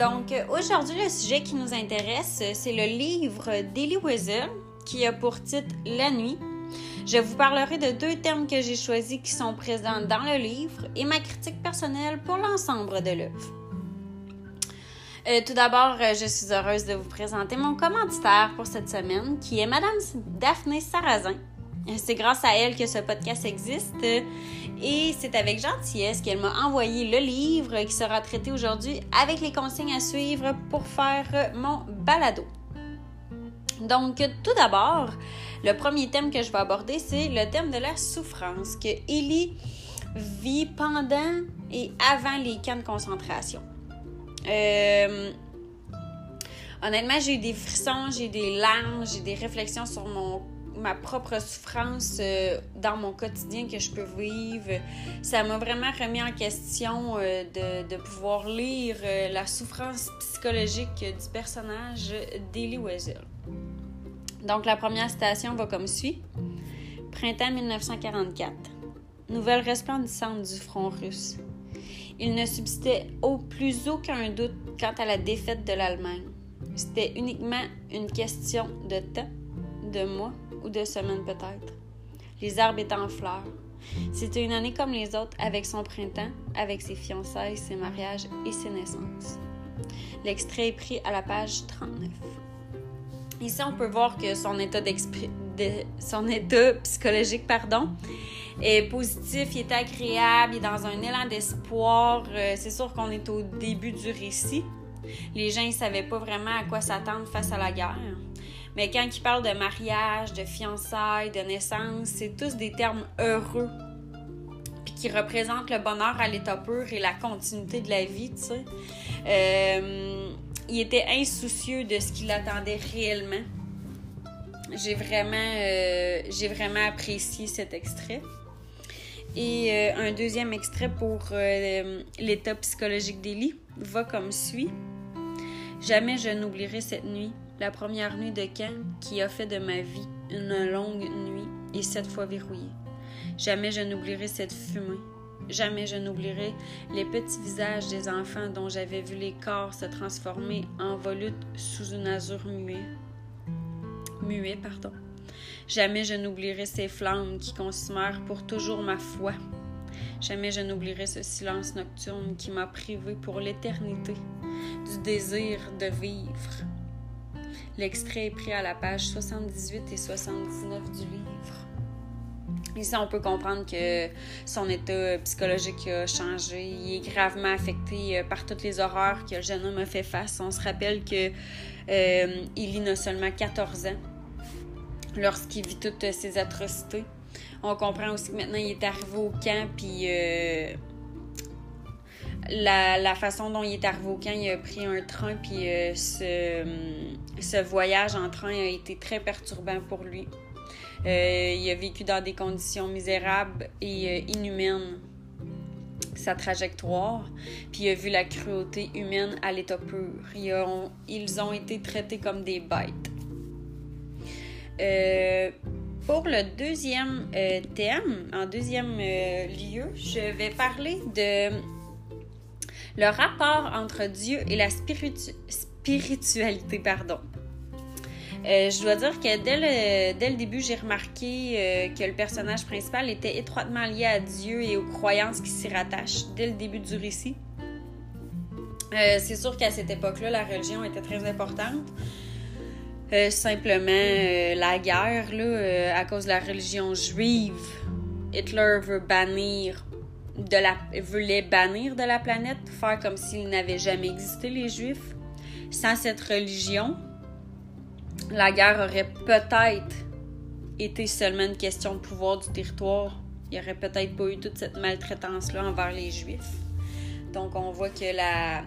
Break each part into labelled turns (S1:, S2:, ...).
S1: Donc, aujourd'hui, le sujet qui nous intéresse, c'est le livre d'Elie Wiesel qui a pour titre La nuit. Je vous parlerai de deux thèmes que j'ai choisis qui sont présents dans le livre et ma critique personnelle pour l'ensemble de l'œuvre. Euh, tout d'abord, euh, je suis heureuse de vous présenter mon commanditaire pour cette semaine, qui est Madame Daphné Sarrazin. C'est grâce à elle que ce podcast existe et c'est avec gentillesse qu'elle m'a envoyé le livre qui sera traité aujourd'hui avec les consignes à suivre pour faire mon balado. Donc, tout d'abord, le premier thème que je vais aborder, c'est le thème de la souffrance que Ellie vit pendant et avant les camps de concentration. Euh, honnêtement, j'ai eu des frissons, j'ai eu des larmes, j'ai des réflexions sur mon ma propre souffrance euh, dans mon quotidien que je peux vivre. Ça m'a vraiment remis en question euh, de, pouvoir lire la souffrance psychologique du personnage d'Elie Weasel. Donc, la première citation va comme suit. Printemps 1944. Nouvelle resplendissante du front russe. Il ne subsistait au plus aucun doute quant à la défaite de l'Allemagne. C'était uniquement une question de temps, de mois ou de semaines peut-être. Les arbres étaient en fleurs. C'était une année comme les autres avec son printemps, avec ses fiançailles, ses mariages et ses naissances. L'extrait est pris à la page 39. Ici, on peut voir que son état, de, son état psychologique pardon, est positif, il est agréable, il est dans un élan d'espoir. Euh, c'est sûr qu'on est au début du récit. Les gens ne savaient pas vraiment à quoi s'attendre face à la guerre. Mais quand ils parlent de mariage, de fiançailles, de naissance, c'est tous des termes heureux puis qui représentent le bonheur à l'état pur et la continuité de la vie, tu sais. Euh, il était insoucieux de ce qu'il attendait réellement. J'ai vraiment, euh, vraiment apprécié cet extrait. Et euh, un deuxième extrait pour l'état psychologique d'Élie va comme suit. Jamais je n'oublierai cette nuit, la première nuit de camp qui a fait de ma vie une longue nuit et cette fois verrouillée. Jamais je n'oublierai cette fumée, Jamais je n'oublierai les petits visages des enfants dont j'avais vu les corps se transformer en volutes sous une azur muet. Muet, pardon. Jamais je n'oublierai ces flammes qui consumèrent pour toujours ma foi. Jamais je n'oublierai ce silence nocturne qui m'a privé pour l'éternité du désir de vivre. L'extrait est pris à la page 78 et 79 du livre. Ici, on peut comprendre que son état psychologique a changé. Il est gravement affecté euh, par toutes les horreurs que le jeune homme a fait face. On se rappelle que euh, il n'a seulement 14 ans lorsqu'il vit toutes ces atrocités. On comprend aussi que maintenant il est arrivé au camp, puis euh, la, façon dont il est arrivé au camp, il a pris un train, puis ce, ce voyage en train a été très perturbant pour lui. Euh, il a vécu dans des conditions misérables et euh, inhumaines sa trajectoire, puis il a vu la cruauté humaine à l'état pur. Ils ont, été traités comme des bêtes. Euh, pour le deuxième thème, en deuxième lieu, je vais parler de le rapport entre Dieu et la spiritualité. Pardon. Euh, je dois dire que dès le, début, j'ai remarqué euh, que le personnage principal était étroitement lié à Dieu et aux croyances qui s'y rattachent dès le début du récit. Euh, c'est sûr qu'à cette époque-là, la religion était très importante. simplement, la guerre, là, à cause de la religion juive, Hitler veut bannir de la, bannir de la planète, faire comme s'il n'avait jamais existé, les Juifs. Sans cette religion, la guerre aurait peut-être été seulement une question de pouvoir du territoire. Il n'y aurait peut-être pas eu toute cette maltraitance-là envers les Juifs. Donc, on voit que la,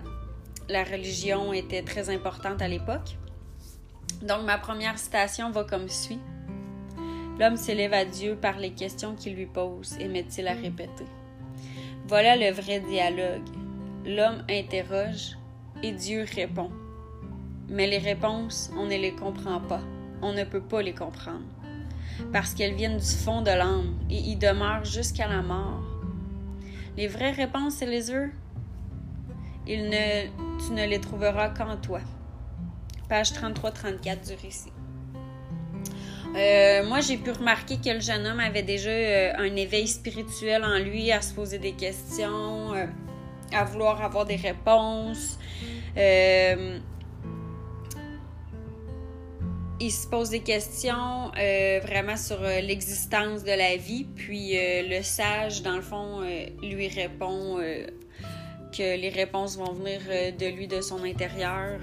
S1: la religion était très importante à l'époque. Donc, ma première citation va comme suit. L'homme s'élève à Dieu par les questions qu'il lui pose, et met-il à répéter. Voilà le vrai dialogue. L'homme interroge et Dieu répond. Mais les réponses, on ne les comprend pas. On ne peut pas les comprendre. Parce qu'elles viennent du fond de l'âme et y demeurent jusqu'à la mort. Les vraies réponses, c'est les. Il ne, tu ne les trouveras qu'en toi. Page 33-34 du récit. Euh, moi, j'ai pu remarquer que le jeune homme avait déjà euh, un éveil spirituel en lui, à se poser des questions, euh, à vouloir avoir des réponses. il se pose des questions vraiment sur l'existence de la vie, puis le sage, dans le fond, lui répond que les réponses vont venir de lui, de son intérieur,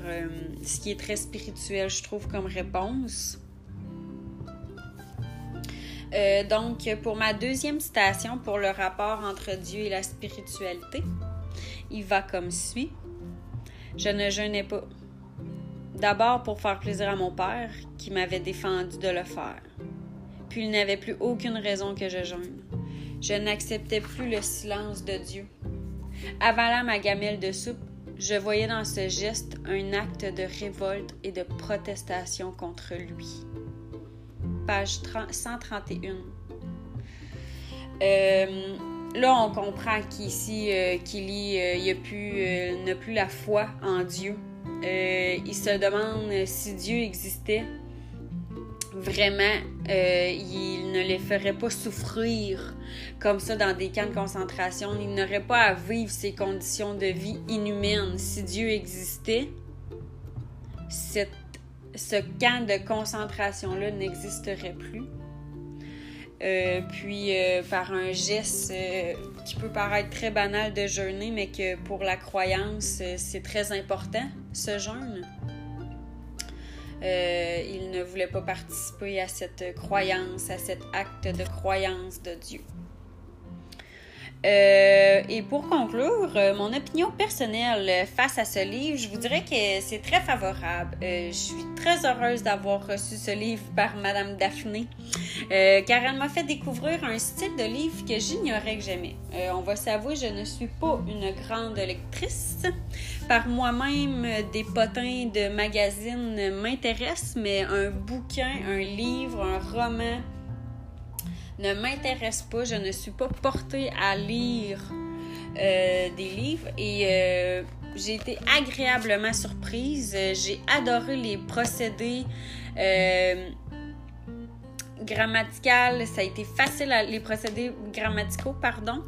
S1: ce qui est très spirituel, je trouve, comme réponse. Euh, donc, pour ma deuxième citation pour le rapport entre Dieu et la spiritualité, il va comme suit. Je ne jeûnais pas. D'abord pour faire plaisir à mon père, qui m'avait défendu de le faire. Puis il n'avait plus aucune raison que je jeûne. Je n'acceptais plus le silence de Dieu. Avalant ma gamelle de soupe, je voyais dans ce geste un acte de révolte et de protestation contre lui page 131. Euh, là, on comprend qu'ici, euh, qu'il euh, n'a plus la foi en Dieu. il se demande si Dieu existait vraiment, il ne les ferait pas souffrir comme ça dans des camps de concentration. Il n'aurait pas à vivre ces conditions de vie inhumaines. Si Dieu existait, cette ce camp de concentration-là n'existerait plus. Euh, puis euh, par un geste euh, qui peut paraître très banal de jeûner, mais que pour la croyance, c'est très important, ce jeûne. il ne voulait pas participer à cette croyance, à cet acte de croyance de Dieu. Euh, et pour conclure, euh, mon opinion personnelle face à ce livre, je vous dirais que c'est très favorable. Euh, je suis très heureuse d'avoir reçu ce livre par Madame Daphné, car elle m'a fait découvrir un style de livre que j'ignorais que j'aimais. on va s'avouer, je ne suis pas une grande lectrice. Par moi-même, des potins de magazines m'intéressent, mais un bouquin, un livre, un roman, ne m'intéresse pas. Je ne suis pas portée à lire euh, des livres et euh, j'ai été agréablement surprise. J'ai adoré les procédés euh, grammaticaux. Ça a été facile à... Les procédés grammaticaux, pardon.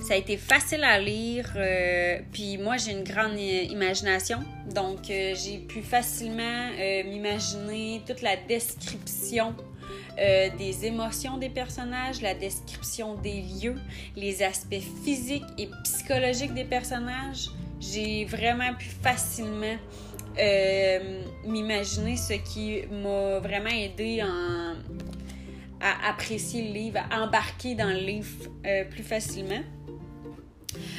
S1: Ça a été facile à lire. puis moi, j'ai une grande imagination. Donc, j'ai pu facilement m'imaginer toute la description euh, des émotions des personnages, la description des lieux, les aspects physiques et psychologiques des personnages. J'ai vraiment pu facilement euh, m'imaginer ce qui m'a vraiment aidé à apprécier le livre, à embarquer dans le livre euh, plus facilement.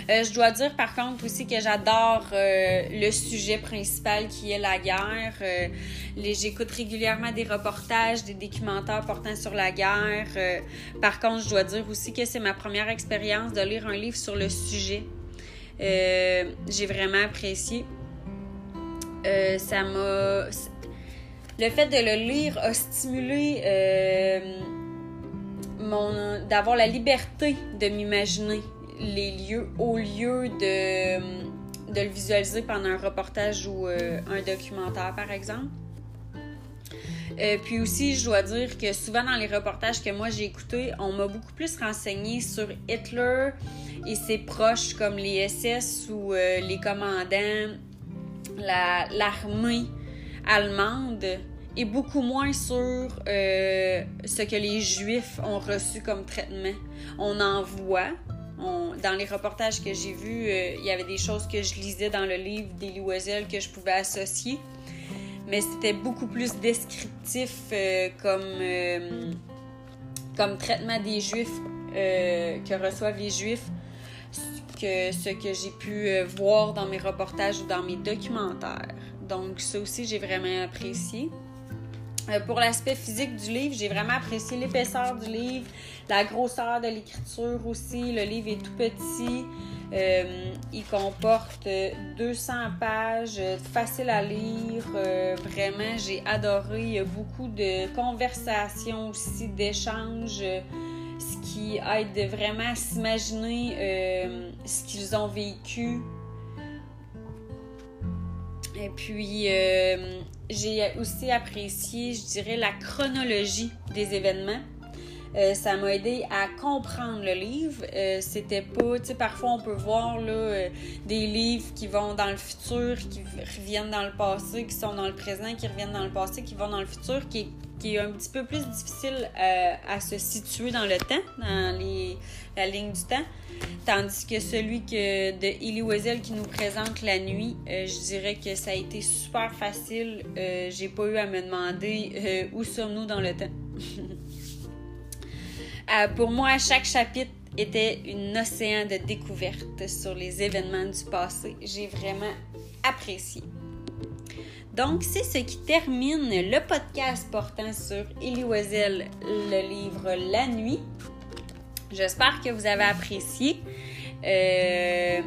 S1: Euh, je dois dire par contre aussi que j'adore euh, le sujet principal qui est la guerre. Euh, j'écoute régulièrement des reportages, des documentaires portant sur la guerre. par contre, je dois dire aussi que c'est ma première expérience de lire un livre sur le sujet. J'ai vraiment apprécié. ça m'a. Le fait de le lire a stimulé mon d'avoir la liberté de m'imaginer les lieux au lieu de, de le visualiser pendant un reportage ou euh, un documentaire, par exemple. Euh, puis aussi, je dois dire que souvent dans les reportages que moi j'ai écoutés, on m'a beaucoup plus renseigné sur Hitler et ses proches comme les SS ou euh, les commandants, l'armée allemande et beaucoup moins sur ce que les Juifs ont reçu comme traitement. On en voit, dans les reportages que j'ai vus, euh, il y avait des choses que je lisais dans le livre d'Elie Wiesel que je pouvais associer. Mais c'était beaucoup plus descriptif euh, comme, euh, comme traitement des Juifs que reçoivent les Juifs que ce que j'ai pu voir dans mes reportages ou dans mes documentaires. Donc ça aussi, j'ai vraiment apprécié. Euh, pour l'aspect physique du livre, j'ai vraiment apprécié l'épaisseur du livre, la grosseur de l'écriture aussi. Le livre est tout petit. Euh, il comporte 200 pages, facile à lire. Euh, vraiment, j'ai adoré. Il y a beaucoup de conversations aussi, d'échanges, ce qui aide vraiment à s'imaginer ce qu'ils ont vécu Et puis, j'ai aussi apprécié, je dirais, la chronologie des événements. Euh, ça m'a aidé à comprendre le livre. Euh, c'était pas, tu sais, parfois on peut voir là, euh, des livres qui vont dans le futur, qui reviennent dans le passé, qui sont dans le présent, qui reviennent dans le passé, qui vont dans le futur, qui, qui est un petit peu plus difficile à se situer dans le temps, dans les, la ligne du temps. Tandis que celui que, de Ellie Weasel qui nous présente la nuit, je dirais que ça a été super facile. J'ai pas eu à me demander où sommes-nous dans le temps. Euh, pour moi, chaque chapitre était une océan de découvertes sur les événements du passé. J'ai vraiment apprécié. Donc, c'est ce qui termine le podcast portant sur Elie Wiesel, le livre La Nuit. J'espère que vous avez apprécié. Euh,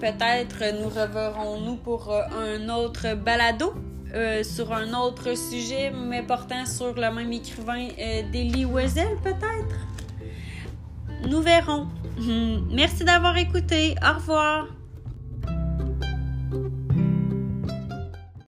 S1: peut-être nous reverrons-nous pour un autre balado euh, sur un autre sujet, mais portant sur le même écrivain euh, d'Elie peut-être? Nous verrons. Merci d'avoir écouté. Au revoir.